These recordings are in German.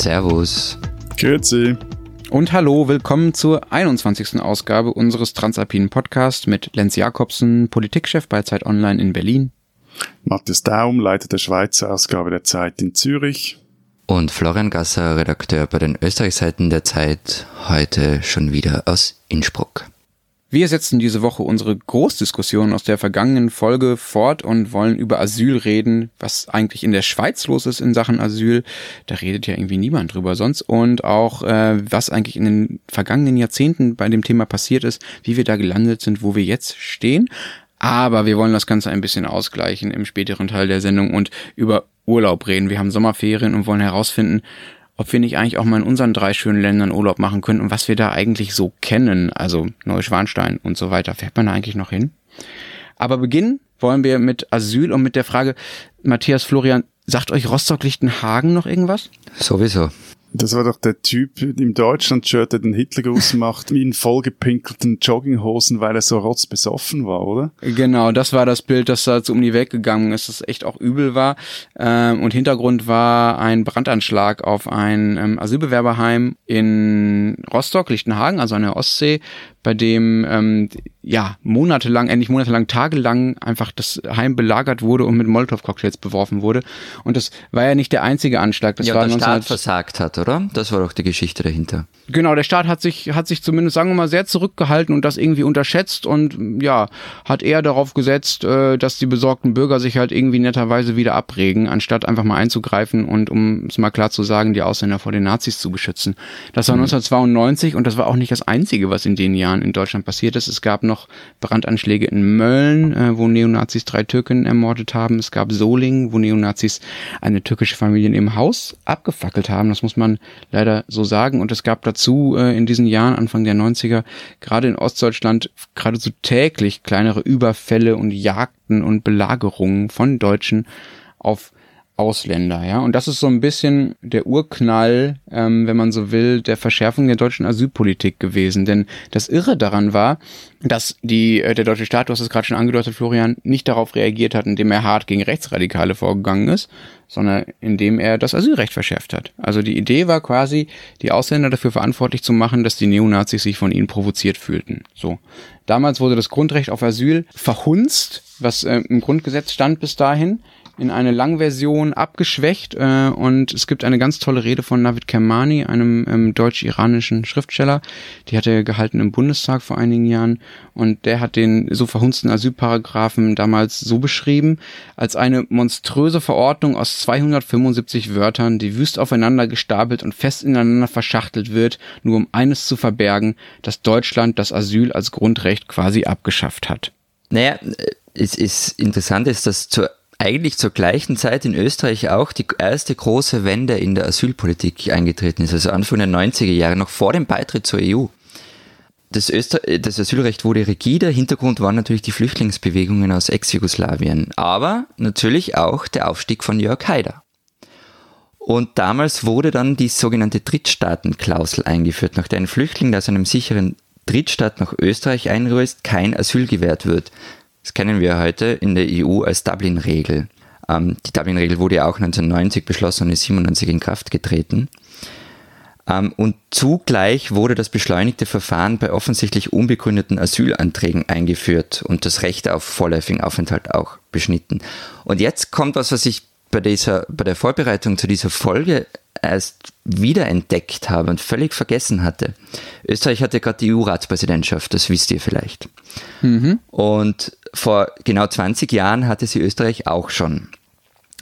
Servus. Grüezi. Und hallo, willkommen zur 21. Ausgabe unseres Transalpinen Podcasts mit Lenz Jakobsen, Politikchef bei Zeit Online in Berlin. Matthias Daum, Leiter der Schweizer Ausgabe der Zeit in Zürich. Und Florian Gasser, Redakteur bei den Österreichseiten der Zeit, heute schon wieder aus Innsbruck. Wir setzen diese Woche unsere Großdiskussion aus der vergangenen Folge fort und wollen über Asyl reden, was eigentlich in der Schweiz los ist in Sachen Asyl. Da redet ja irgendwie niemand drüber sonst. Und auch, äh, was eigentlich in den vergangenen Jahrzehnten bei dem Thema passiert ist, wie wir da gelandet sind, wo wir jetzt stehen. Aber wir wollen das Ganze ein bisschen ausgleichen im späteren Teil der Sendung und über Urlaub reden. Wir haben Sommerferien und wollen herausfinden, ob wir nicht eigentlich auch mal in unseren drei schönen Ländern Urlaub machen können und was wir da eigentlich so kennen, also Neuschwanstein und so weiter. Fährt man da eigentlich noch hin? Aber beginnen wollen wir mit Asyl und mit der Frage, Matthias Florian, sagt euch Rostock-Lichtenhagen noch irgendwas? Sowieso. Das war doch der Typ im Deutschland-Shirt, der den Hitlergruß macht, in vollgepinkelten Jogginghosen, weil er so rotzbesoffen war, oder? Genau, das war das Bild, das da so um die Welt gegangen ist, das echt auch übel war. Ähm, und Hintergrund war ein Brandanschlag auf ein ähm, Asylbewerberheim in Rostock, Lichtenhagen, also an der Ostsee, bei dem ähm, ja monatelang, endlich monatelang, tagelang einfach das Heim belagert wurde und mit Molotow-Cocktails beworfen wurde. Und das war ja nicht der einzige Anschlag. Das ja, war der Staat versagt hat, oder? Das war doch die Geschichte dahinter. Genau, der Staat hat sich hat sich zumindest sagen wir mal sehr zurückgehalten und das irgendwie unterschätzt und ja hat eher darauf gesetzt, äh, dass die besorgten Bürger sich halt irgendwie netterweise wieder abregen, anstatt einfach mal einzugreifen und um es mal klar zu sagen, die Ausländer vor den Nazis zu beschützen. Das war mhm. 1992 und das war auch nicht das einzige, was in den Jahren Jahren in Deutschland passiert ist. Es gab noch Brandanschläge in Mölln, äh, wo Neonazis drei Türken ermordet haben. Es gab Solingen, wo Neonazis eine türkische Familie ihrem Haus abgefackelt haben. Das muss man leider so sagen. Und es gab dazu äh, in diesen Jahren, Anfang der 90er, gerade in Ostdeutschland geradezu täglich kleinere Überfälle und Jagden und Belagerungen von Deutschen auf Ausländer, ja. Und das ist so ein bisschen der Urknall, ähm, wenn man so will, der Verschärfung der deutschen Asylpolitik gewesen. Denn das Irre daran war, dass die, äh, der deutsche Staat, du hast es gerade schon angedeutet, Florian, nicht darauf reagiert hat, indem er hart gegen Rechtsradikale vorgegangen ist, sondern indem er das Asylrecht verschärft hat. Also die Idee war quasi, die Ausländer dafür verantwortlich zu machen, dass die Neonazis sich von ihnen provoziert fühlten. So. Damals wurde das Grundrecht auf Asyl verhunzt, was äh, im Grundgesetz stand bis dahin in eine Langversion abgeschwächt äh, und es gibt eine ganz tolle Rede von Navid Kermani, einem ähm, deutsch-iranischen Schriftsteller, die hat er gehalten im Bundestag vor einigen Jahren und der hat den so verhunzten Asylparagraphen damals so beschrieben, als eine monströse Verordnung aus 275 Wörtern, die wüst aufeinander gestapelt und fest ineinander verschachtelt wird, nur um eines zu verbergen, dass Deutschland das Asyl als Grundrecht quasi abgeschafft hat. Naja, es ist interessant ist, dass zur eigentlich zur gleichen Zeit in Österreich auch die erste große Wende in der Asylpolitik eingetreten ist, also Anfang der 90er Jahre, noch vor dem Beitritt zur EU. Das, Öster das Asylrecht wurde rigide, Hintergrund waren natürlich die Flüchtlingsbewegungen aus Ex-Jugoslawien, aber natürlich auch der Aufstieg von Jörg Haider. Und damals wurde dann die sogenannte Drittstaatenklausel eingeführt, nach der ein Flüchtling, der aus einem sicheren Drittstaat nach Österreich einreist, kein Asyl gewährt wird. Das kennen wir heute in der EU als Dublin-Regel. Ähm, die Dublin-Regel wurde ja auch 1990 beschlossen und ist 97 in Kraft getreten. Ähm, und zugleich wurde das beschleunigte Verfahren bei offensichtlich unbegründeten Asylanträgen eingeführt und das Recht auf vorläufigen Aufenthalt auch beschnitten. Und jetzt kommt was, was ich bei, dieser, bei der Vorbereitung zu dieser Folge erst wiederentdeckt habe und völlig vergessen hatte. Österreich hatte gerade die EU-Ratspräsidentschaft, das wisst ihr vielleicht. Mhm. Und vor genau 20 Jahren hatte sie Österreich auch schon.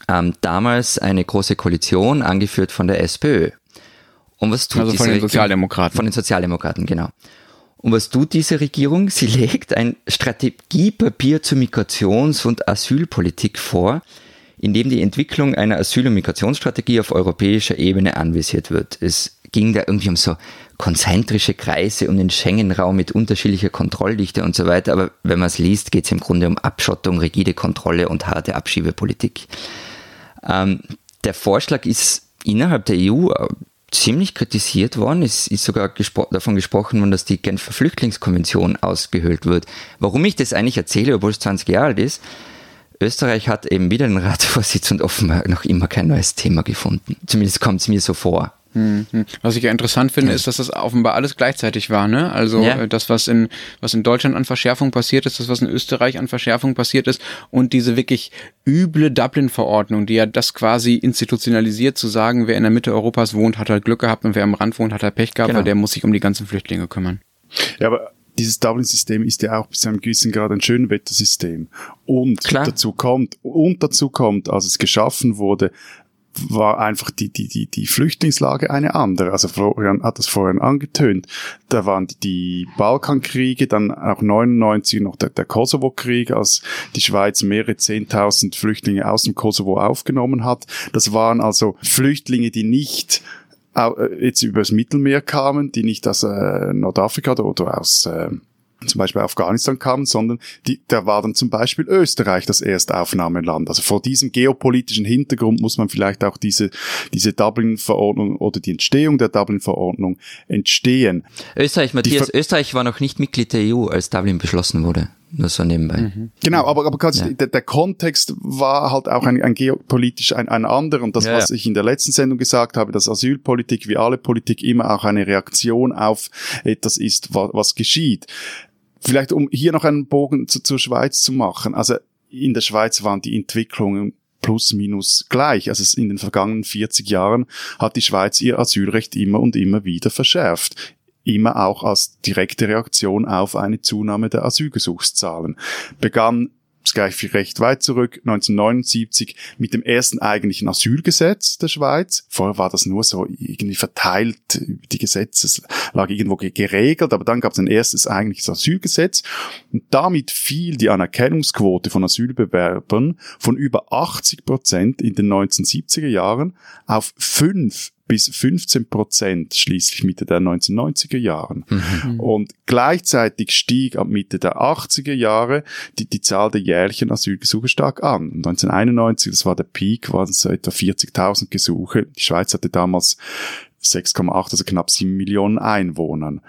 Ähm, damals eine große Koalition, angeführt von der SPÖ. Und was tut also von den Sozialdemokraten. Von den Sozialdemokraten, genau. Und was tut diese Regierung? Sie legt ein Strategiepapier zur Migrations- und Asylpolitik vor, in dem die Entwicklung einer Asyl- und Migrationsstrategie auf europäischer Ebene anvisiert wird. Es ging da irgendwie um so konzentrische Kreise um den Schengen-Raum mit unterschiedlicher Kontrolldichte und so weiter. Aber wenn man es liest, geht es im Grunde um Abschottung, rigide Kontrolle und harte Abschiebepolitik. Ähm, der Vorschlag ist innerhalb der EU äh, ziemlich kritisiert worden. Es ist sogar gespro davon gesprochen worden, dass die Genfer Flüchtlingskonvention ausgehöhlt wird. Warum ich das eigentlich erzähle, obwohl es 20 Jahre alt ist, Österreich hat eben wieder den Ratsvorsitz und offenbar noch immer kein neues Thema gefunden. Zumindest kommt es mir so vor. Hm, hm. Was ich ja interessant finde, ist, dass das offenbar alles gleichzeitig war, ne? Also ja. Äh, das, was in was in Deutschland an Verschärfung passiert ist, das, was in Österreich an Verschärfung passiert ist und diese wirklich üble Dublin-Verordnung, die ja das quasi institutionalisiert zu sagen, wer in der Mitte Europas wohnt, hat halt Glück gehabt und wer am Rand wohnt, hat halt Pech gehabt, genau. weil der muss sich um die ganzen Flüchtlinge kümmern. Ja, aber dieses Dublin-System ist ja auch bis zu einem gewissen Grad ein Schönwettersystem. Und Klar. dazu kommt, und dazu kommt, als es geschaffen wurde, war einfach die, die, die, die Flüchtlingslage eine andere. Also Florian hat das vorhin angetönt. Da waren die, Balkankriege, dann auch 99 noch der, der Kosovo-Krieg, als die Schweiz mehrere Zehntausend Flüchtlinge aus dem Kosovo aufgenommen hat. Das waren also Flüchtlinge, die nicht äh, jetzt übers Mittelmeer kamen, die nicht aus äh, Nordafrika oder aus äh, zum Beispiel Afghanistan kamen, sondern die, da war dann zum Beispiel Österreich das Erstaufnahmeland. Also vor diesem geopolitischen Hintergrund muss man vielleicht auch diese, diese Dublin-Verordnung oder die Entstehung der Dublin-Verordnung entstehen. Österreich, Matthias, Österreich war noch nicht Mitglied der EU, als Dublin beschlossen wurde. Nur so nebenbei. Mhm. Genau, aber, aber kannst, ja. der, der, Kontext war halt auch ein, ein geopolitisch ein, ein anderer. Und das, ja, was ich in der letzten Sendung gesagt habe, dass Asylpolitik wie alle Politik immer auch eine Reaktion auf etwas ist, was, was geschieht. Vielleicht um hier noch einen Bogen zu, zur Schweiz zu machen. Also in der Schweiz waren die Entwicklungen plus minus gleich. Also in den vergangenen 40 Jahren hat die Schweiz ihr Asylrecht immer und immer wieder verschärft immer auch als direkte Reaktion auf eine Zunahme der Asylgesuchszahlen. Begann das gleich recht weit zurück, 1979 mit dem ersten eigentlichen Asylgesetz der Schweiz. Vorher war das nur so irgendwie verteilt, die Gesetzeslage irgendwo geregelt, aber dann gab es ein erstes eigentliches Asylgesetz und damit fiel die Anerkennungsquote von Asylbewerbern von über 80 Prozent in den 1970er Jahren auf fünf bis 15 Prozent schließlich Mitte der 1990er Jahren. Mhm. Und gleichzeitig stieg ab Mitte der 80er Jahre die, die Zahl der jährlichen Asylgesuche stark an. 1991, das war der Peak, waren es etwa 40.000 Gesuche. Die Schweiz hatte damals 6,8, also knapp 7 Millionen Einwohnern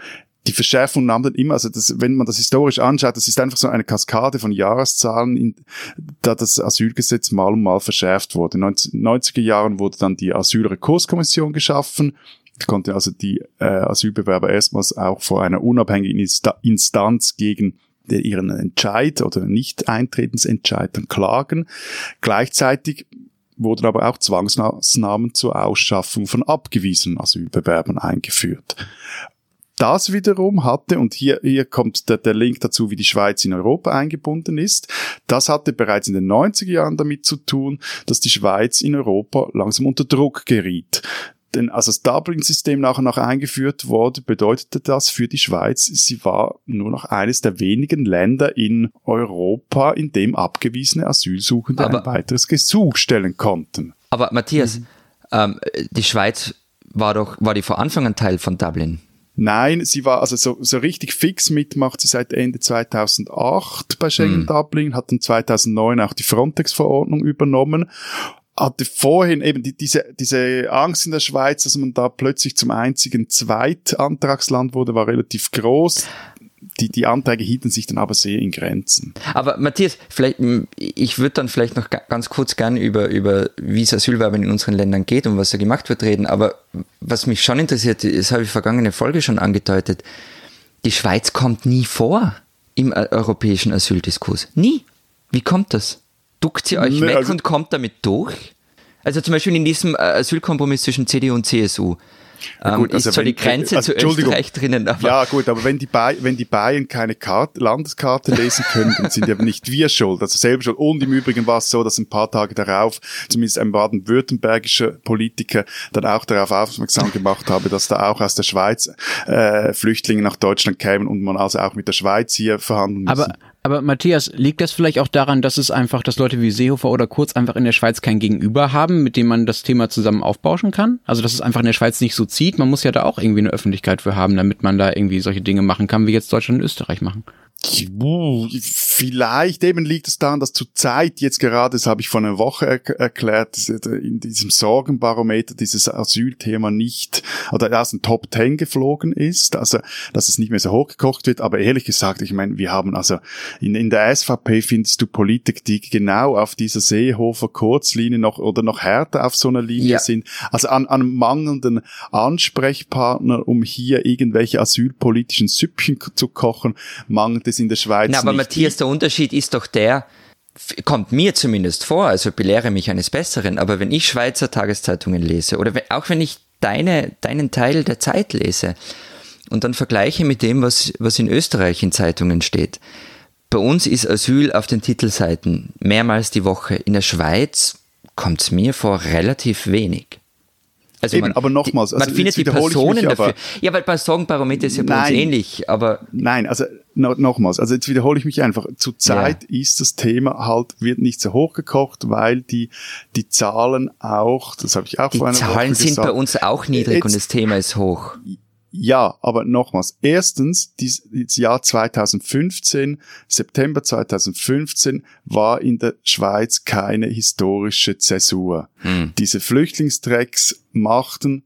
die Verschärfung nahm dann immer, also das, wenn man das historisch anschaut, das ist einfach so eine Kaskade von Jahreszahlen, in, da das Asylgesetz mal und mal verschärft wurde. In den 90er Jahren wurde dann die Asylrekurskommission geschaffen, konnte also die äh, Asylbewerber erstmals auch vor einer unabhängigen Instanz gegen ihren Entscheid oder Nicht-Eintretensentscheid dann klagen. Gleichzeitig wurden aber auch Zwangsmaßnahmen zur Ausschaffung von abgewiesenen Asylbewerbern eingeführt. Das wiederum hatte, und hier, hier kommt der, der Link dazu, wie die Schweiz in Europa eingebunden ist, das hatte bereits in den 90er Jahren damit zu tun, dass die Schweiz in Europa langsam unter Druck geriet. Denn als das Dublin-System nachher noch eingeführt wurde, bedeutete das für die Schweiz, sie war nur noch eines der wenigen Länder in Europa, in dem abgewiesene Asylsuchende aber, ein weiteres Gesuch stellen konnten. Aber Matthias, mhm. ähm, die Schweiz war doch, war die vor Anfang ein Teil von Dublin? Nein, sie war also so, so richtig fix mit, macht sie seit Ende 2008 bei Schengen mm. Dublin, hat dann 2009 auch die Frontex-Verordnung übernommen hatte vorhin eben die, diese, diese Angst in der Schweiz, dass man da plötzlich zum einzigen Zweitantragsland wurde, war relativ groß die, die Anträge hielten sich dann aber sehr in Grenzen. Aber Matthias, vielleicht, ich würde dann vielleicht noch ganz kurz gerne über, über wie es Asylwerben in unseren Ländern geht und was da gemacht wird reden. Aber was mich schon interessiert, das habe ich vergangene Folge schon angedeutet. Die Schweiz kommt nie vor im äh, europäischen Asyldiskurs. Nie. Wie kommt das? Duckt sie euch nee, weg also und kommt damit durch? Also zum Beispiel in diesem äh, Asylkompromiss zwischen CDU und CSU. Ja, gut, ähm, also ist zwar die Grenze also, zu Österreich drinnen, aber ja gut, aber wenn die, ba wenn die Bayern keine Karte, Landeskarte lesen können, dann sind ja nicht wir schuld, also selber schuld. Und im Übrigen war es so, dass ein paar Tage darauf zumindest ein baden-württembergischer Politiker dann auch darauf aufmerksam gemacht habe, dass da auch aus der Schweiz äh, Flüchtlinge nach Deutschland kämen und man also auch mit der Schweiz hier verhandeln muss. Aber aber Matthias, liegt das vielleicht auch daran, dass es einfach, dass Leute wie Seehofer oder Kurz einfach in der Schweiz kein Gegenüber haben, mit dem man das Thema zusammen aufbauschen kann? Also dass es einfach in der Schweiz nicht so zieht. Man muss ja da auch irgendwie eine Öffentlichkeit für haben, damit man da irgendwie solche Dinge machen kann, wie jetzt Deutschland und Österreich machen. Vielleicht eben liegt es daran, dass zur Zeit jetzt gerade, das habe ich vor einer Woche er erklärt, in diesem Sorgenbarometer dieses Asylthema nicht oder aus den Top Ten geflogen ist, also dass es nicht mehr so hochgekocht wird. Aber ehrlich gesagt, ich meine, wir haben also in, in der SVP findest du Politik, die genau auf dieser Seehofer Kurzlinie noch oder noch härter auf so einer Linie ja. sind. Also an, an mangelnden Ansprechpartner, um hier irgendwelche asylpolitischen Süppchen zu kochen, mangelt es in der Schweiz. Na, aber nicht. Matthias, der Unterschied ist doch der, kommt mir zumindest vor, also belehre mich eines Besseren, aber wenn ich Schweizer Tageszeitungen lese oder auch wenn ich deine, deinen Teil der Zeit lese und dann vergleiche mit dem, was, was in Österreich in Zeitungen steht, bei uns ist Asyl auf den Titelseiten mehrmals die Woche. In der Schweiz kommt es mir vor relativ wenig. Also Eben, man, aber nochmals, also man findet die Personen mich, dafür. Ja, weil bei Sorgenbarometer ist ja bei uns ähnlich, aber. Nein, also no, nochmals, also jetzt wiederhole ich mich einfach. Zurzeit ja. ist das Thema halt, wird nicht so hochgekocht, weil die, die Zahlen auch, das habe ich auch die vor einer Zahlen Woche sind gesagt, bei uns auch niedrig jetzt, und das Thema ist hoch. Ja, aber nochmals. Erstens, das Jahr 2015, September 2015, war in der Schweiz keine historische Zäsur. Hm. Diese Flüchtlingstrecks machten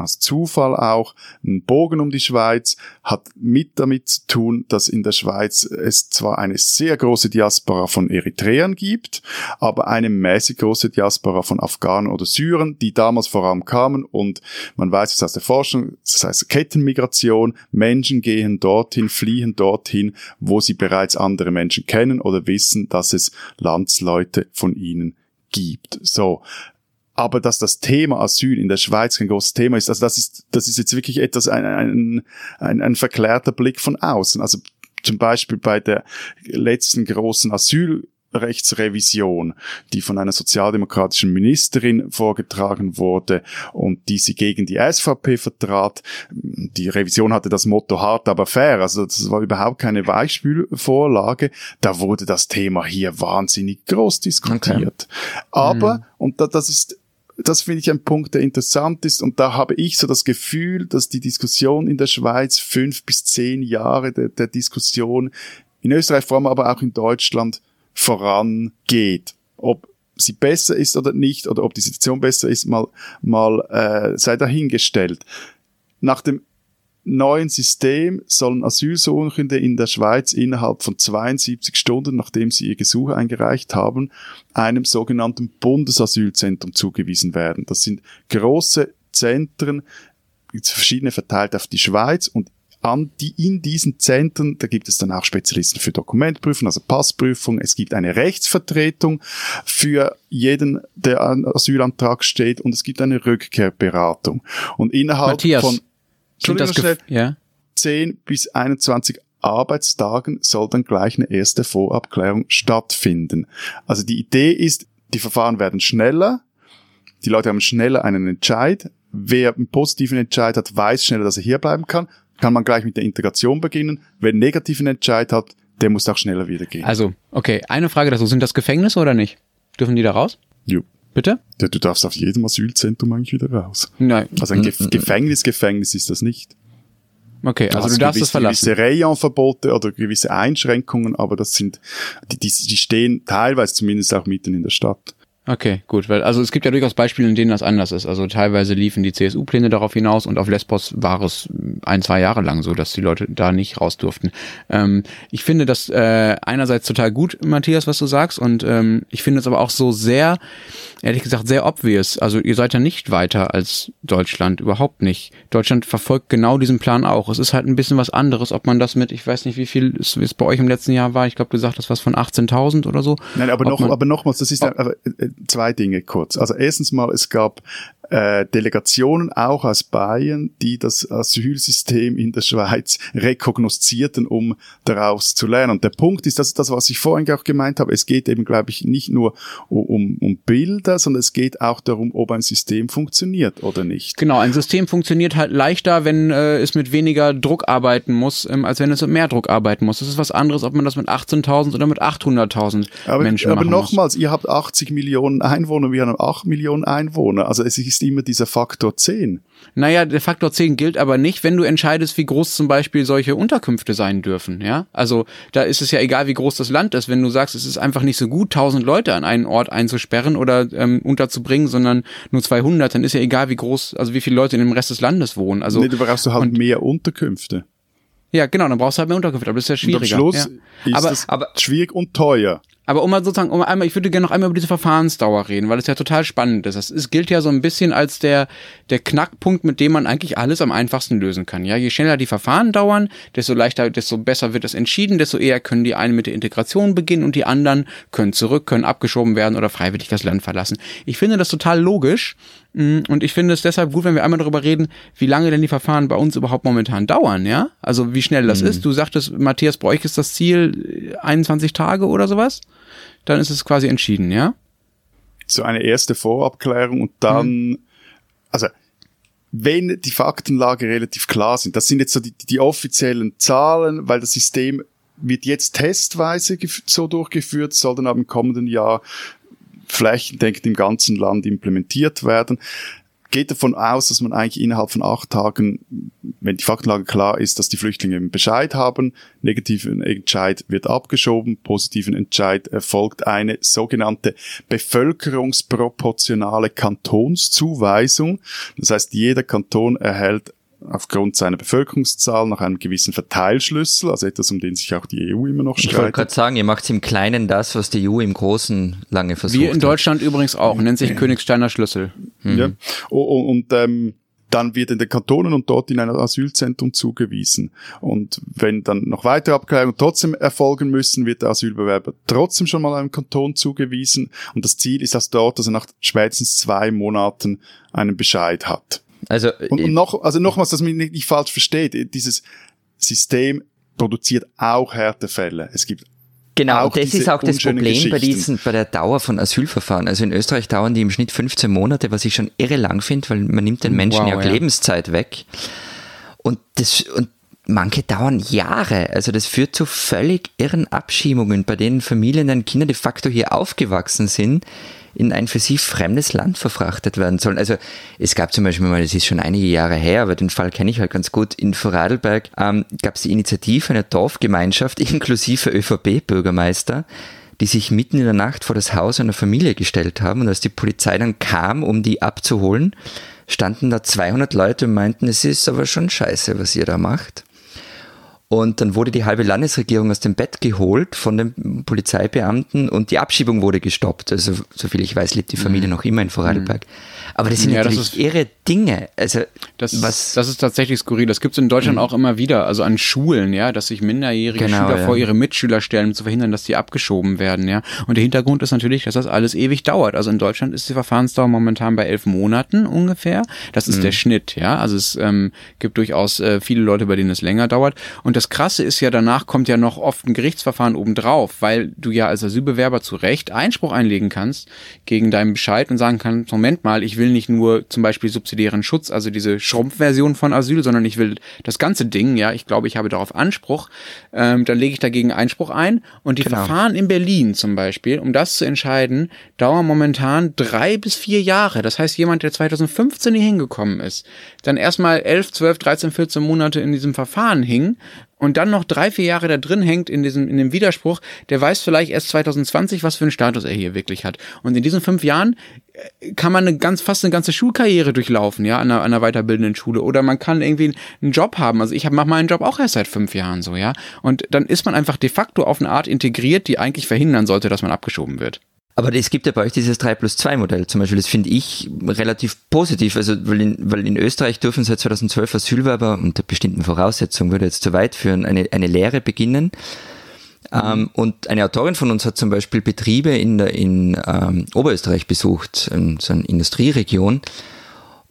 aus Zufall auch, ein Bogen um die Schweiz, hat mit damit zu tun, dass in der Schweiz es zwar eine sehr große Diaspora von Eritreern gibt, aber eine mäßig große Diaspora von Afghanen oder Syrern, die damals vor allem kamen und man weiß es aus der Forschung, das heißt Kettenmigration, Menschen gehen dorthin, fliehen dorthin, wo sie bereits andere Menschen kennen oder wissen, dass es Landsleute von ihnen gibt. So, aber dass das Thema Asyl in der Schweiz kein großes Thema ist, also das ist, das ist jetzt wirklich etwas, ein, ein, ein, ein verklärter Blick von außen. Also zum Beispiel bei der letzten großen Asyl Rechtsrevision, die von einer sozialdemokratischen Ministerin vorgetragen wurde und die sie gegen die SVP vertrat. Die Revision hatte das Motto hart, aber fair. Also das war überhaupt keine Beispielvorlage. Da wurde das Thema hier wahnsinnig groß diskutiert. Okay. Aber, mhm. und das ist das finde ich ein Punkt, der interessant ist. Und da habe ich so das Gefühl, dass die Diskussion in der Schweiz fünf bis zehn Jahre der, der Diskussion in Österreich, vor allem aber auch in Deutschland, vorangeht. Ob sie besser ist oder nicht, oder ob die Situation besser ist, mal, mal äh, sei dahingestellt. Nach dem neuen System sollen Asylsuchende in der Schweiz innerhalb von 72 Stunden, nachdem sie ihr Gesuch eingereicht haben, einem sogenannten Bundesasylzentrum zugewiesen werden. Das sind große Zentren, verschiedene verteilt auf die Schweiz und an die in diesen Zentren, da gibt es dann auch Spezialisten für Dokumentprüfung, also Passprüfung, es gibt eine Rechtsvertretung für jeden, der an Asylantrag steht und es gibt eine Rückkehrberatung. Und innerhalb Matthias. von sind das schnell, ja? 10 bis 21 Arbeitstagen soll dann gleich eine erste Vorabklärung stattfinden. Also die Idee ist, die Verfahren werden schneller, die Leute haben schneller einen Entscheid. Wer einen positiven Entscheid hat, weiß schneller, dass er hier bleiben kann. Kann man gleich mit der Integration beginnen. Wer einen negativen Entscheid hat, der muss auch schneller wieder gehen. Also, okay, eine Frage dazu. Sind das Gefängnisse oder nicht? Dürfen die da raus? Jo. Bitte? Ja, du darfst auf jedem Asylzentrum eigentlich wieder raus. Nein. Also ein Gef Gefängnis, Gefängnis ist das nicht. Okay, also du darfst es verlassen. Gewisse Rayonverbote oder gewisse Einschränkungen, aber das sind, die, die, die stehen teilweise zumindest auch mitten in der Stadt. Okay, gut, weil also es gibt ja durchaus Beispiele, in denen das anders ist. Also teilweise liefen die CSU-Pläne darauf hinaus und auf Lesbos war es ein, zwei Jahre lang so, dass die Leute da nicht raus durften. Ähm, ich finde das äh, einerseits total gut, Matthias, was du sagst, und ähm, ich finde es aber auch so sehr, ehrlich gesagt, sehr obvious. Also ihr seid ja nicht weiter als Deutschland, überhaupt nicht. Deutschland verfolgt genau diesen Plan auch. Es ist halt ein bisschen was anderes, ob man das mit, ich weiß nicht, wie viel es, es bei euch im letzten Jahr war. Ich glaube, du sagst, das was von 18.000 oder so. Nein, aber noch, man, aber nochmals, das ist ob, aber, äh, zwei Dinge kurz. Also erstens mal, es gab äh, Delegationen auch aus Bayern, die das Asylsystem in der Schweiz rekognoszierten, um daraus zu lernen. Und der Punkt ist, dass das, was ich vorhin auch gemeint habe, es geht eben, glaube ich, nicht nur um, um Bilder, sondern es geht auch darum, ob ein System funktioniert oder nicht. Genau, ein System funktioniert halt leichter, wenn äh, es mit weniger Druck arbeiten muss, ähm, als wenn es mit mehr Druck arbeiten muss. Das ist was anderes, ob man das mit 18.000 oder mit 800.000 Menschen aber machen Aber nochmals, ihr habt 80 Millionen Einwohner, wir haben 8 Millionen Einwohner. Also es ist ist immer dieser Faktor 10. Naja, der Faktor 10 gilt aber nicht, wenn du entscheidest, wie groß zum Beispiel solche Unterkünfte sein dürfen, ja. Also da ist es ja egal, wie groß das Land ist. Wenn du sagst, es ist einfach nicht so gut, 1000 Leute an einen Ort einzusperren oder ähm, unterzubringen, sondern nur 200, dann ist ja egal, wie groß, also wie viele Leute in dem Rest des Landes wohnen. Also nee, du brauchst du halt mehr Unterkünfte. Ja, genau, dann brauchst du halt mehr Unterkünfte, aber das ist ja schwieriger. Und am Schluss ja. ist aber, aber, schwierig und teuer. Aber um mal sozusagen, um einmal, ich würde gerne noch einmal über diese Verfahrensdauer reden, weil es ja total spannend ist. Das ist, gilt ja so ein bisschen als der, der Knackpunkt, mit dem man eigentlich alles am einfachsten lösen kann. Ja, je schneller die Verfahren dauern, desto leichter, desto besser wird es entschieden, desto eher können die einen mit der Integration beginnen und die anderen können zurück, können abgeschoben werden oder freiwillig das Land verlassen. Ich finde das total logisch. Mm, und ich finde es deshalb gut, wenn wir einmal darüber reden, wie lange denn die Verfahren bei uns überhaupt momentan dauern, ja? Also wie schnell das mhm. ist. Du sagtest, Matthias, bei euch ist das Ziel 21 Tage oder sowas? Dann ist es quasi entschieden, ja? So eine erste Vorabklärung und dann, mhm. also wenn die Faktenlage relativ klar sind, das sind jetzt so die, die offiziellen Zahlen, weil das System wird jetzt testweise so durchgeführt, soll dann ab dem kommenden Jahr flächendeckend im ganzen Land implementiert werden geht davon aus, dass man eigentlich innerhalb von acht Tagen, wenn die Faktenlage klar ist, dass die Flüchtlinge Bescheid haben, negativen Entscheid wird abgeschoben, positiven Entscheid erfolgt eine sogenannte bevölkerungsproportionale Kantonszuweisung. Das heißt, jeder Kanton erhält aufgrund seiner Bevölkerungszahl nach einem gewissen Verteilschlüssel, also etwas, um den sich auch die EU immer noch streitet. Ich wollte gerade sagen, ihr macht im Kleinen das, was die EU im Großen lange versucht Wie in Deutschland hat. übrigens auch, nennt sich Königsteiner Schlüssel. Mhm. Ja, und, und ähm, dann wird in den Kantonen und dort in ein Asylzentrum zugewiesen. Und wenn dann noch weitere Abklärungen trotzdem erfolgen müssen, wird der Asylbewerber trotzdem schon mal einem Kanton zugewiesen. Und das Ziel ist, dass dort, dass er nach spätestens zwei Monaten einen Bescheid hat. Also, und, und noch, also nochmals, dass man nicht falsch versteht, dieses System produziert auch Härtefälle. Es gibt Genau, das ist auch das Problem bei diesen, bei der Dauer von Asylverfahren. Also in Österreich dauern die im Schnitt 15 Monate, was ich schon irre lang finde, weil man nimmt den Menschen wow, ja, ja Lebenszeit weg. Und das, und manche dauern Jahre. Also das führt zu völlig irren Abschiebungen, bei denen Familien und Kinder de facto hier aufgewachsen sind, in ein für sie fremdes Land verfrachtet werden sollen. Also es gab zum Beispiel mal, das ist schon einige Jahre her, aber den Fall kenne ich halt ganz gut, in Vorarlberg ähm, gab es die Initiative einer Dorfgemeinschaft inklusive ÖVP-Bürgermeister, die sich mitten in der Nacht vor das Haus einer Familie gestellt haben und als die Polizei dann kam, um die abzuholen, standen da 200 Leute und meinten, es ist aber schon scheiße, was ihr da macht. Und dann wurde die halbe Landesregierung aus dem Bett geholt von den Polizeibeamten und die Abschiebung wurde gestoppt. Also, soviel ich weiß, lebt die Familie mhm. noch immer in Vorarlberg. Aber das sind ja, natürlich das ist, irre Dinge. Also, das, was, das ist tatsächlich skurril. Das gibt es in Deutschland mhm. auch immer wieder. Also an Schulen, ja, dass sich minderjährige genau, Schüler ja. vor ihre Mitschüler stellen, um zu verhindern, dass die abgeschoben werden, ja. Und der Hintergrund ist natürlich, dass das alles ewig dauert. Also in Deutschland ist die Verfahrensdauer momentan bei elf Monaten ungefähr. Das ist mhm. der Schnitt, ja. Also es ähm, gibt durchaus äh, viele Leute, bei denen es länger dauert. Und das Krasse ist ja, danach kommt ja noch oft ein Gerichtsverfahren obendrauf, weil du ja als Asylbewerber zu Recht Einspruch einlegen kannst gegen deinen Bescheid und sagen kannst, Moment mal, ich will will nicht nur zum Beispiel subsidiären Schutz, also diese Schrumpfversion von Asyl, sondern ich will das ganze Ding, ja, ich glaube, ich habe darauf Anspruch, ähm, dann lege ich dagegen Einspruch ein. Und die genau. Verfahren in Berlin zum Beispiel, um das zu entscheiden, dauern momentan drei bis vier Jahre. Das heißt, jemand, der 2015 hier hingekommen ist, dann erstmal elf, zwölf, dreizehn, vierzehn Monate in diesem Verfahren hing, und dann noch drei, vier Jahre da drin hängt in diesem, in dem Widerspruch, der weiß vielleicht erst 2020, was für einen Status er hier wirklich hat. Und in diesen fünf Jahren äh, kann man eine ganz, fast eine ganze Schulkarriere durchlaufen, ja, an einer, an einer weiterbildenden Schule. Oder man kann irgendwie einen Job haben. Also ich mache meinen Job auch erst seit fünf Jahren so, ja. Und dann ist man einfach de facto auf eine Art integriert, die eigentlich verhindern sollte, dass man abgeschoben wird. Aber es gibt ja bei euch dieses 3 plus 2 Modell zum Beispiel. Das finde ich relativ positiv. Also, weil in, weil in Österreich dürfen seit 2012 Asylwerber unter bestimmten Voraussetzungen, würde jetzt zu weit führen, eine, eine Lehre beginnen. Mhm. Ähm, und eine Autorin von uns hat zum Beispiel Betriebe in, der, in ähm, Oberösterreich besucht, in so einer Industrieregion.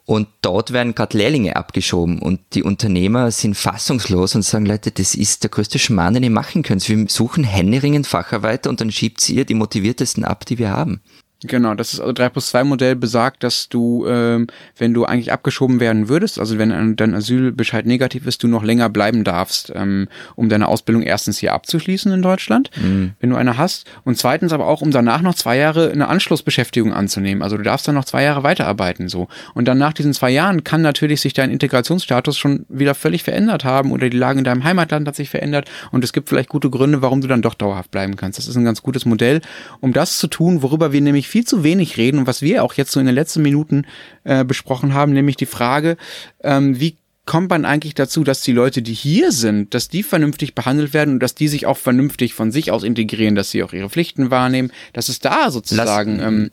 Und dort werden gerade Lehrlinge abgeschoben und die Unternehmer sind fassungslos und sagen, Leute, das ist der größte Schmarrn, den ihr machen könnt. Wir suchen händeringend Facharbeiter und dann schiebt ihr die motiviertesten ab, die wir haben. Genau, das ist also 3 plus 2 Modell besagt, dass du, ähm, wenn du eigentlich abgeschoben werden würdest, also wenn dein Asylbescheid negativ ist, du noch länger bleiben darfst, ähm, um deine Ausbildung erstens hier abzuschließen in Deutschland, mhm. wenn du eine hast, und zweitens aber auch, um danach noch zwei Jahre eine Anschlussbeschäftigung anzunehmen. Also du darfst dann noch zwei Jahre weiterarbeiten so. Und dann nach diesen zwei Jahren kann natürlich sich dein Integrationsstatus schon wieder völlig verändert haben oder die Lage in deinem Heimatland hat sich verändert und es gibt vielleicht gute Gründe, warum du dann doch dauerhaft bleiben kannst. Das ist ein ganz gutes Modell, um das zu tun, worüber wir nämlich viel zu wenig reden und was wir auch jetzt so in den letzten Minuten äh, besprochen haben, nämlich die Frage, ähm, wie kommt man eigentlich dazu, dass die Leute, die hier sind, dass die vernünftig behandelt werden und dass die sich auch vernünftig von sich aus integrieren, dass sie auch ihre Pflichten wahrnehmen, dass es da sozusagen, ähm,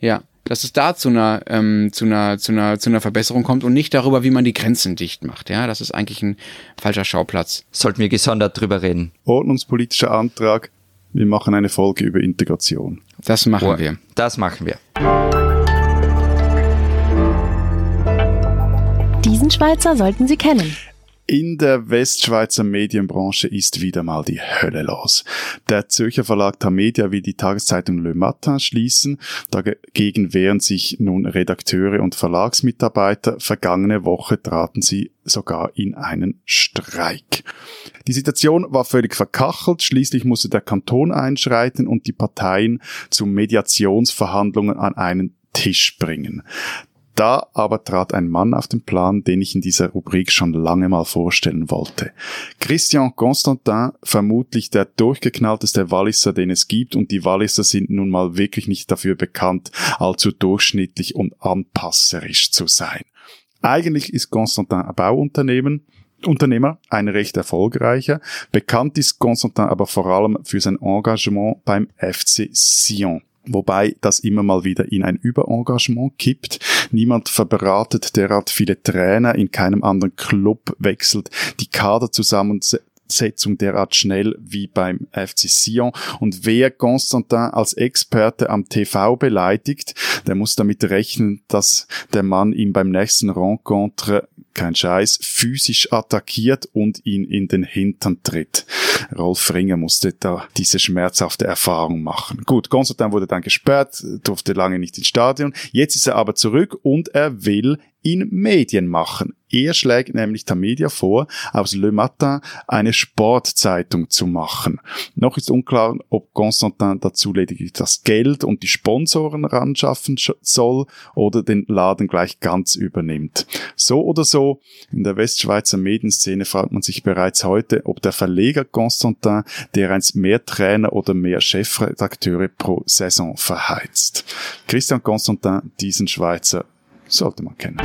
ja, dass es da zu einer, ähm, zu einer, zu einer, zu einer Verbesserung kommt und nicht darüber, wie man die Grenzen dicht macht. Ja, das ist eigentlich ein falscher Schauplatz. Sollten wir gesondert drüber reden. Ordnungspolitischer Antrag. Wir machen eine Folge über Integration. Das machen oh, wir. Das machen wir. Diesen Schweizer sollten Sie kennen. In der Westschweizer Medienbranche ist wieder mal die Hölle los. Der Zürcher Verlag Tamedia will die Tageszeitung Le Matin schließen. Dagegen wehren sich nun Redakteure und Verlagsmitarbeiter. Vergangene Woche traten sie sogar in einen Streik. Die Situation war völlig verkachelt. Schließlich musste der Kanton einschreiten und die Parteien zu Mediationsverhandlungen an einen Tisch bringen. Da aber trat ein Mann auf den Plan, den ich in dieser Rubrik schon lange mal vorstellen wollte. Christian Constantin, vermutlich der durchgeknallteste Walliser, den es gibt, und die Walliser sind nun mal wirklich nicht dafür bekannt, allzu durchschnittlich und anpasserisch zu sein. Eigentlich ist Constantin ein Bauunternehmen, Unternehmer, ein recht erfolgreicher. Bekannt ist Constantin aber vor allem für sein Engagement beim FC Sion wobei das immer mal wieder in ein Überengagement kippt. Niemand verberatet derart viele Trainer, in keinem anderen Club wechselt die Kaderzusammensetzung derart schnell wie beim FC Sion. Und wer Constantin als Experte am TV beleidigt, der muss damit rechnen, dass der Mann ihm beim nächsten Rencontre kein Scheiß, physisch attackiert und ihn in den Hintern tritt. Rolf Ringer musste da diese schmerzhafte Erfahrung machen. Gut, Konstantin wurde dann gesperrt, durfte lange nicht ins Stadion. Jetzt ist er aber zurück und er will in Medien machen. Er schlägt nämlich Tamedia vor, aus Le Matin eine Sportzeitung zu machen. Noch ist unklar, ob Constantin dazu lediglich das Geld und die Sponsoren ranschaffen soll oder den Laden gleich ganz übernimmt. So oder so, in der Westschweizer Medienszene fragt man sich bereits heute, ob der Verleger Constantin, der einst mehr Trainer oder mehr Chefredakteure pro Saison verheizt. Christian Constantin, diesen Schweizer sollte man kennen.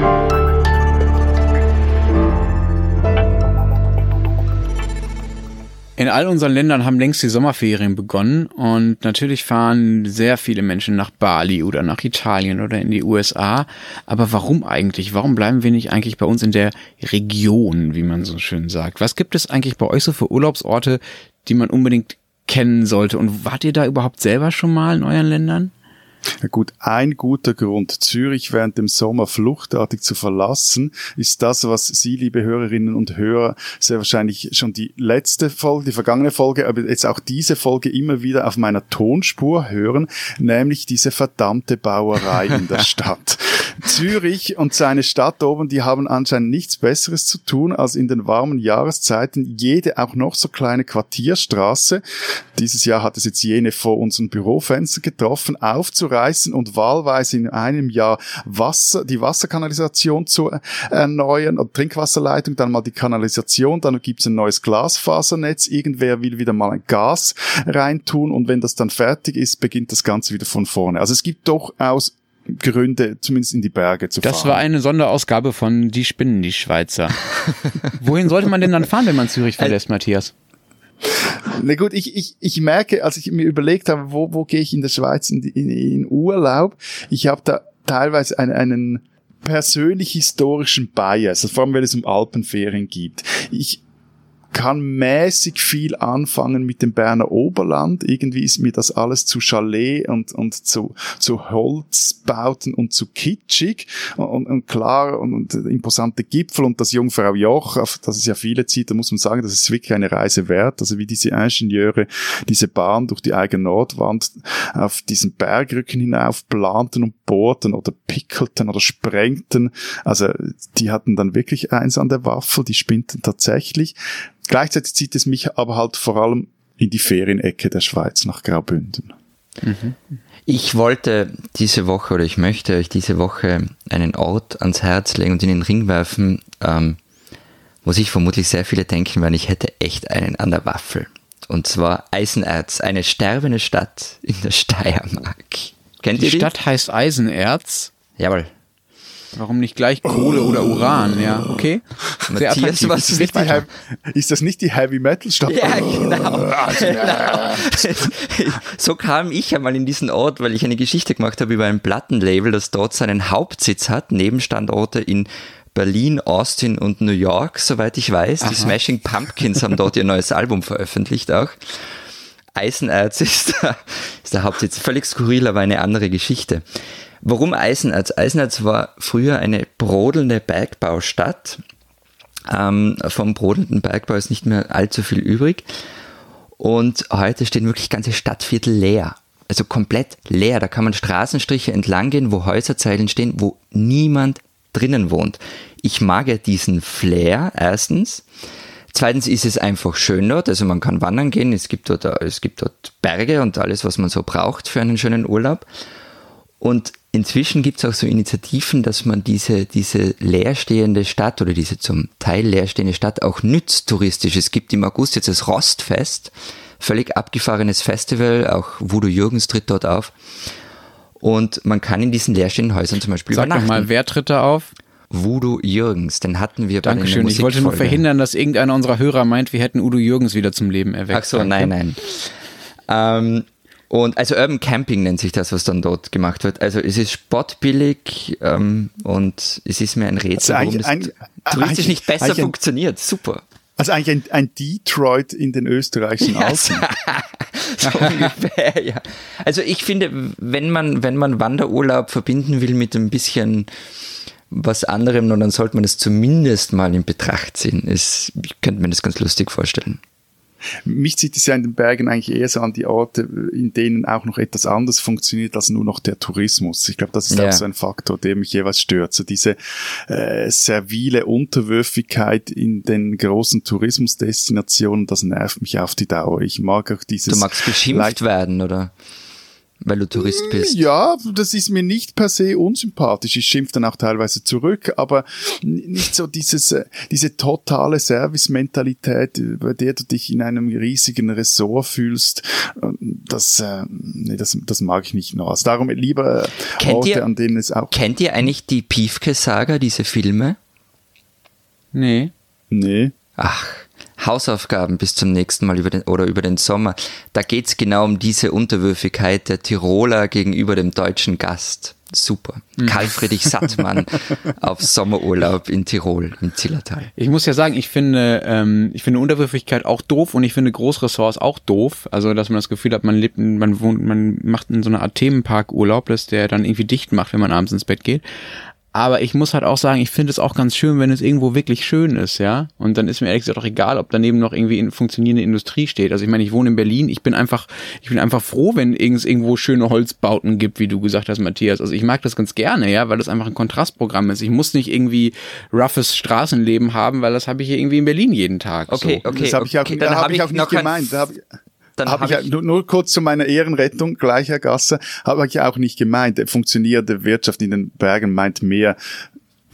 In all unseren Ländern haben längst die Sommerferien begonnen und natürlich fahren sehr viele Menschen nach Bali oder nach Italien oder in die USA. Aber warum eigentlich? Warum bleiben wir nicht eigentlich bei uns in der Region, wie man so schön sagt? Was gibt es eigentlich bei euch so für Urlaubsorte, die man unbedingt kennen sollte? Und wart ihr da überhaupt selber schon mal in euren Ländern? Ja gut, ein guter Grund, Zürich während dem Sommer fluchtartig zu verlassen, ist das, was Sie, liebe Hörerinnen und Hörer, sehr wahrscheinlich schon die letzte Folge, die vergangene Folge, aber jetzt auch diese Folge immer wieder auf meiner Tonspur hören, nämlich diese verdammte Bauerei in der Stadt. Zürich und seine Stadt oben, die haben anscheinend nichts Besseres zu tun, als in den warmen Jahreszeiten jede auch noch so kleine Quartierstraße, dieses Jahr hat es jetzt jene vor unseren Bürofenstern getroffen, aufzureißen und wahlweise in einem Jahr Wasser, die Wasserkanalisation zu erneuern oder Trinkwasserleitung, dann mal die Kanalisation, dann gibt's ein neues Glasfasernetz, irgendwer will wieder mal ein Gas reintun und wenn das dann fertig ist, beginnt das Ganze wieder von vorne. Also es gibt durchaus Gründe, zumindest in die Berge zu fahren. Das war eine Sonderausgabe von Die Spinnen, die Schweizer. Wohin sollte man denn dann fahren, wenn man Zürich verlässt, Matthias? Na gut, ich, ich, ich merke, als ich mir überlegt habe, wo, wo gehe ich in der Schweiz in, in, in Urlaub, ich habe da teilweise einen, einen persönlich historischen Bias, vor allem wenn es um Alpenferien gibt. Ich kann mäßig viel anfangen mit dem Berner Oberland. Irgendwie ist mir das alles zu Chalet und, und zu, zu Holzbauten und zu kitschig und, und klar und, und imposante Gipfel und das Jungfrau Joch, auf das es ja viele zieht, da muss man sagen, das ist wirklich eine Reise wert. Also wie diese Ingenieure diese Bahn durch die eigene Nordwand auf diesen Bergrücken hinauf planten und bohrten oder pickelten oder sprengten. Also die hatten dann wirklich eins an der Waffel, die spinnten tatsächlich. Gleichzeitig zieht es mich aber halt vor allem in die Ferienecke der Schweiz nach Graubünden. Mhm. Ich wollte diese Woche oder ich möchte euch diese Woche einen Ort ans Herz legen und in den Ring werfen, ähm, wo sich vermutlich sehr viele denken werden, ich hätte echt einen an der Waffel. Und zwar Eisenerz, eine sterbende Stadt in der Steiermark. Kennt die ihr die? Stadt heißt Eisenerz? Jawohl. Warum nicht gleich Kohle oder Uran? Ja, okay. Sehr Matthias, was ist, nicht die ist das nicht die Heavy Metal Stadt? Ja, genau. so kam ich einmal in diesen Ort, weil ich eine Geschichte gemacht habe über ein Plattenlabel, das dort seinen Hauptsitz hat, Nebenstandorte in Berlin, Austin und New York, soweit ich weiß. Aha. Die Smashing Pumpkins haben dort ihr neues Album veröffentlicht auch. Eisenerz ist der, ist der Hauptsitz. Völlig skurril, aber eine andere Geschichte. Warum Eisenerz? Eisenerz war früher eine brodelnde Bergbaustadt. Ähm, vom brodelnden Bergbau ist nicht mehr allzu viel übrig. Und heute stehen wirklich ganze Stadtviertel leer. Also komplett leer. Da kann man Straßenstriche entlang gehen, wo Häuserzeilen stehen, wo niemand drinnen wohnt. Ich mag ja diesen Flair erstens. Zweitens ist es einfach schön dort, also man kann wandern gehen, es gibt dort, es gibt dort Berge und alles, was man so braucht für einen schönen Urlaub. Und inzwischen gibt es auch so Initiativen, dass man diese, diese leerstehende Stadt oder diese zum Teil leerstehende Stadt auch nützt touristisch. Es gibt im August jetzt das Rostfest, völlig abgefahrenes Festival, auch Voodoo Jürgens tritt dort auf. Und man kann in diesen leerstehenden Häusern zum Beispiel Sag übernachten. Sag mal, wer tritt da auf? Voodoo Jürgens, den hatten wir bei Dankeschön. Ich wollte nur verhindern, dass irgendeiner unserer Hörer meint, wir hätten Udo Jürgens wieder zum Leben erweckt. Ach so, nein, nein. Ähm, und also Urban Camping nennt sich das, was dann dort gemacht wird. Also es ist spottbillig ähm, und es ist mir ein Rätsel, also warum das ein, touristisch nicht besser funktioniert. Super. Also eigentlich ein, ein Detroit in den österreichischen Alpen. so ungefähr, ja. Also ich finde, wenn man, wenn man Wanderurlaub verbinden will mit ein bisschen was anderem, dann sollte man es zumindest mal in Betracht ziehen. ich könnte mir das ganz lustig vorstellen. Mich zieht es ja in den Bergen eigentlich eher so an die Orte, in denen auch noch etwas anderes funktioniert als nur noch der Tourismus. Ich glaube, das ist ja. auch so ein Faktor, der mich jeweils stört. So diese äh, servile Unterwürfigkeit in den großen Tourismusdestinationen, das nervt mich auf die Dauer. Ich mag auch dieses... Du magst beschimpft werden, oder? Weil du Tourist bist. Ja, das ist mir nicht per se unsympathisch. Ich schimpf dann auch teilweise zurück, aber nicht so dieses, äh, diese totale Service-Mentalität, bei der du dich in einem riesigen Ressort fühlst. Das, äh, nee, das, das mag ich nicht noch. Also darum lieber kennt Orte, ihr, an denen es auch. Kennt ihr eigentlich die Piefke-Saga, diese Filme? Nee. Nee. Ach, Hausaufgaben bis zum nächsten Mal über den, oder über den Sommer. Da geht es genau um diese Unterwürfigkeit der Tiroler gegenüber dem deutschen Gast. Super. Mhm. Karl Friedrich Sattmann auf Sommerurlaub in Tirol, im Zillertal. Ich muss ja sagen, ich finde, ähm, ich finde Unterwürfigkeit auch doof und ich finde Großressorts auch doof. Also, dass man das Gefühl hat, man lebt, man wohnt, man macht in so einer Art Themenpark-Urlaub, dass der dann irgendwie dicht macht, wenn man abends ins Bett geht. Aber ich muss halt auch sagen, ich finde es auch ganz schön, wenn es irgendwo wirklich schön ist, ja. Und dann ist mir ehrlich gesagt auch egal, ob daneben noch irgendwie in funktionierende Industrie steht. Also ich meine, ich wohne in Berlin, ich bin einfach, ich bin einfach froh, wenn es irgendwo schöne Holzbauten gibt, wie du gesagt hast, Matthias. Also ich mag das ganz gerne, ja, weil das einfach ein Kontrastprogramm ist. Ich muss nicht irgendwie roughes Straßenleben haben, weil das habe ich hier irgendwie in Berlin jeden Tag. Okay, so. okay. Das habe ich auch, okay, da hab ich auch nicht gemeint. Da hab ich, dann habe hab ich, ich nur, nur, kurz zu meiner Ehrenrettung, gleicher Gasse, habe ich auch nicht gemeint. Funktionierende Wirtschaft in den Bergen meint mehr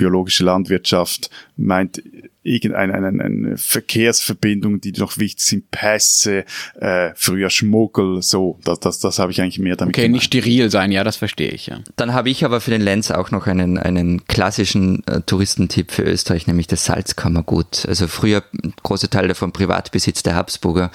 biologische Landwirtschaft, meint irgendeine eine, eine Verkehrsverbindung, die noch wichtig sind, Pässe, äh, früher Schmuggel, so, das, das, das habe ich eigentlich mehr damit Okay, gemeint. nicht steril sein, ja, das verstehe ich, ja. Dann habe ich aber für den Lenz auch noch einen, einen klassischen äh, Touristentipp für Österreich, nämlich das Salzkammergut. Also früher große Teile davon Privatbesitz der Habsburger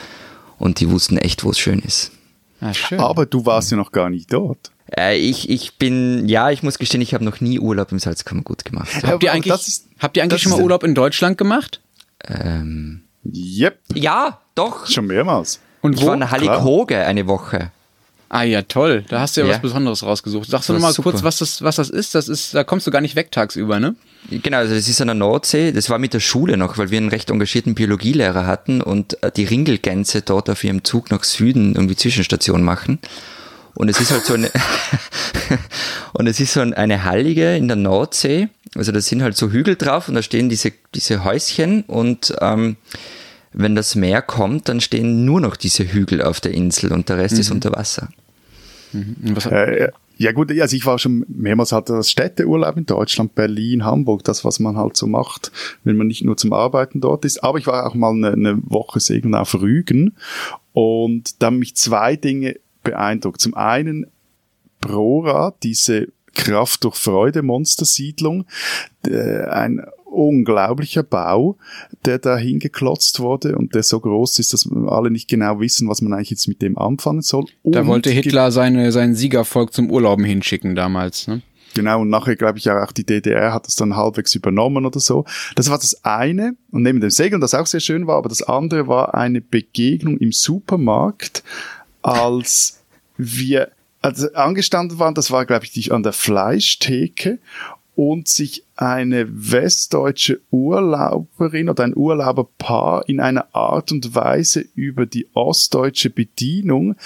und die wussten echt, wo es schön ist. Ah, schön. Aber du warst ja noch gar nicht dort. Äh, ich, ich bin, ja, ich muss gestehen, ich habe noch nie Urlaub im Salzkammergut gemacht. Habt ihr eigentlich, ist, habt ihr eigentlich schon mal Urlaub in Deutschland gemacht? Ähm, Yep. Ja, doch. Schon mehrmals. Und ich wo? war in Hallig-Hoge eine Woche. Ah ja, toll. Da hast du ja, ja. was Besonderes rausgesucht. Sagst du nochmal kurz, was das, was das ist? Das ist, da kommst du gar nicht weg tagsüber, ne? Genau, also das ist an der Nordsee. Das war mit der Schule noch, weil wir einen recht engagierten Biologielehrer hatten und äh, die Ringelgänse dort auf ihrem Zug nach Süden irgendwie Zwischenstation machen. Und es ist halt so eine, und es ist so eine Hallige in der Nordsee. Also da sind halt so Hügel drauf und da stehen diese, diese Häuschen und ähm, wenn das Meer kommt, dann stehen nur noch diese Hügel auf der Insel und der Rest mhm. ist unter Wasser. Mhm. Äh, ja gut, also ich war schon mehrmals halt das Städteurlaub in Deutschland, Berlin, Hamburg, das was man halt so macht, wenn man nicht nur zum Arbeiten dort ist. Aber ich war auch mal eine, eine Woche segeln auf Rügen und da haben mich zwei Dinge beeindruckt. Zum einen Prora, diese Kraft durch Freude Monstersiedlung, äh, ein unglaublicher Bau, der da hingeklotzt wurde und der so groß ist, dass alle nicht genau wissen, was man eigentlich jetzt mit dem anfangen soll. Und da wollte Hitler seine, sein Siegervolk zum Urlauben hinschicken damals, ne? Genau, und nachher glaube ich auch die DDR hat das dann halbwegs übernommen oder so. Das war das eine. Und neben dem Segeln, das auch sehr schön war, aber das andere war eine Begegnung im Supermarkt, als wir also angestanden waren, das war glaube ich die, an der Fleischtheke und sich eine westdeutsche Urlauberin oder ein Urlauberpaar in einer Art und Weise über die ostdeutsche Bedienung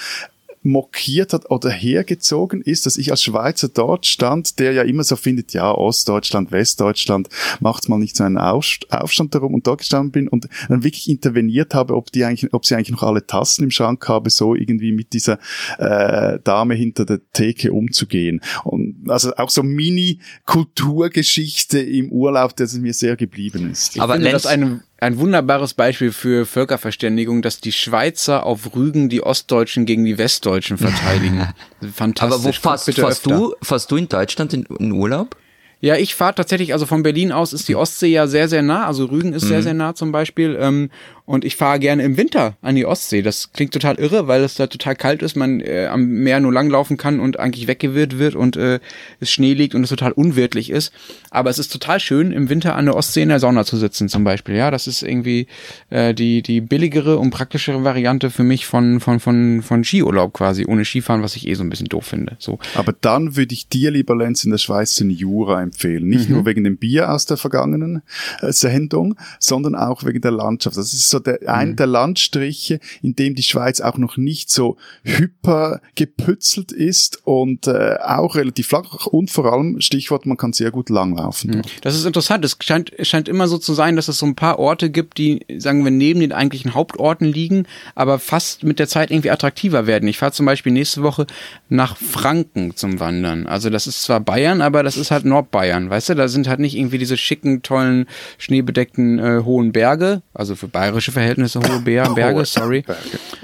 mokiert hat oder hergezogen ist, dass ich als Schweizer dort stand, der ja immer so findet, ja, Ostdeutschland, Westdeutschland, macht's mal nicht so einen Aufstand darum und dort gestanden bin und dann wirklich interveniert habe, ob die eigentlich, ob sie eigentlich noch alle Tassen im Schrank habe, so irgendwie mit dieser äh, Dame hinter der Theke umzugehen. Und also auch so Mini-Kulturgeschichte im Urlaub, das mir sehr geblieben ist. Ich Aber finde das eine ein wunderbares Beispiel für Völkerverständigung, dass die Schweizer auf Rügen die Ostdeutschen gegen die Westdeutschen verteidigen. Fantastisch. Aber wo fährst, fährst du, fährst du in Deutschland in, in Urlaub? Ja, ich fahre tatsächlich, also von Berlin aus ist die Ostsee ja sehr, sehr nah, also Rügen ist mhm. sehr, sehr nah zum Beispiel. Ähm, und ich fahre gerne im Winter an die Ostsee. Das klingt total irre, weil es da total kalt ist, man äh, am Meer nur langlaufen kann und eigentlich weggewirrt wird und äh, es Schnee liegt und es total unwirtlich ist. Aber es ist total schön, im Winter an der Ostsee in der Sauna zu sitzen zum Beispiel. Ja, das ist irgendwie äh, die, die billigere und praktischere Variante für mich von, von, von, von Skiurlaub quasi, ohne Skifahren, was ich eh so ein bisschen doof finde. So. Aber dann würde ich dir, lieber Lenz, in der Schweiz den Jura empfehlen. Nicht mhm. nur wegen dem Bier aus der vergangenen äh, Sendung, sondern auch wegen der Landschaft. Das ist so der, mhm. ein der Landstriche, in dem die Schweiz auch noch nicht so hyper gepützelt ist und äh, auch relativ flach und vor allem Stichwort, man kann sehr gut langlaufen. Mhm. Das ist interessant. Es scheint, scheint immer so zu sein, dass es so ein paar Orte gibt, die, sagen wir, neben den eigentlichen Hauptorten liegen, aber fast mit der Zeit irgendwie attraktiver werden. Ich fahre zum Beispiel nächste Woche nach Franken zum Wandern. Also das ist zwar Bayern, aber das ist halt Nordbayern, weißt du? Da sind halt nicht irgendwie diese schicken, tollen, schneebedeckten äh, hohen Berge, also für bayerische Verhältnisse hohe Bär, Berge, sorry,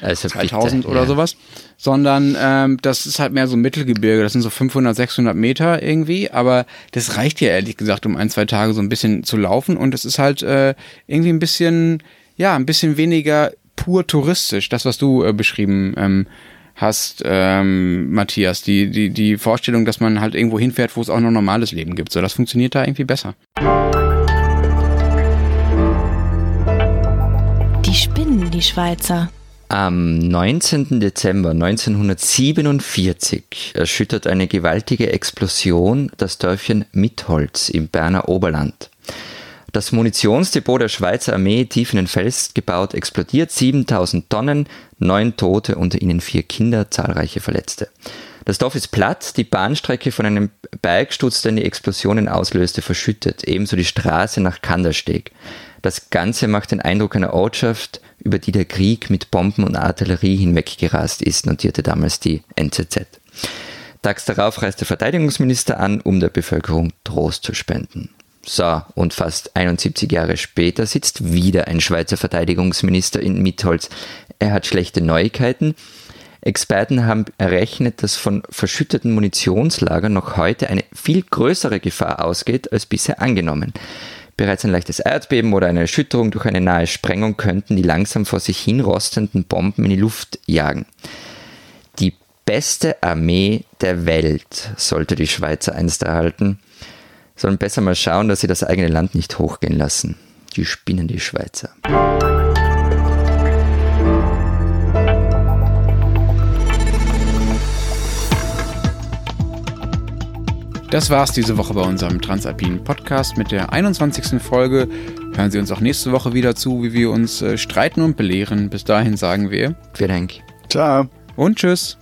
also 2000 bitte, oder ja. sowas, sondern ähm, das ist halt mehr so Mittelgebirge, das sind so 500, 600 Meter irgendwie, aber das reicht ja ehrlich gesagt, um ein, zwei Tage so ein bisschen zu laufen. Und es ist halt äh, irgendwie ein bisschen, ja, ein bisschen weniger pur touristisch, das, was du äh, beschrieben ähm, hast, ähm, Matthias, die, die, die Vorstellung, dass man halt irgendwo hinfährt, wo es auch noch normales Leben gibt. So, das funktioniert da irgendwie besser. Die Schweizer. Am 19. Dezember 1947 erschüttert eine gewaltige Explosion das Dörfchen Mitholz im Berner Oberland. Das Munitionsdepot der Schweizer Armee, tief in den Fels gebaut, explodiert. 7000 Tonnen, neun Tote, unter ihnen vier Kinder, zahlreiche Verletzte. Das Dorf ist platt, die Bahnstrecke von einem Bergsturz, der die Explosionen auslöste, verschüttet, ebenso die Straße nach Kandersteg. Das Ganze macht den Eindruck einer Ortschaft, über die der Krieg mit Bomben und Artillerie hinweggerast ist, notierte damals die NZZ. Tags darauf reist der Verteidigungsminister an, um der Bevölkerung Trost zu spenden. So, und fast 71 Jahre später sitzt wieder ein Schweizer Verteidigungsminister in Mitholz. Er hat schlechte Neuigkeiten. Experten haben errechnet, dass von verschütteten Munitionslagern noch heute eine viel größere Gefahr ausgeht als bisher angenommen. Bereits ein leichtes Erdbeben oder eine Erschütterung durch eine nahe Sprengung könnten die langsam vor sich hin rostenden Bomben in die Luft jagen. Die beste Armee der Welt sollte die Schweizer einst erhalten sollen besser mal schauen, dass sie das eigene Land nicht hochgehen lassen. Die spinnen die Schweizer. Das war's diese Woche bei unserem Transalpinen Podcast mit der 21. Folge. Hören Sie uns auch nächste Woche wieder zu, wie wir uns äh, streiten und belehren. Bis dahin sagen wir. Vielen Dank. Ciao. Und tschüss.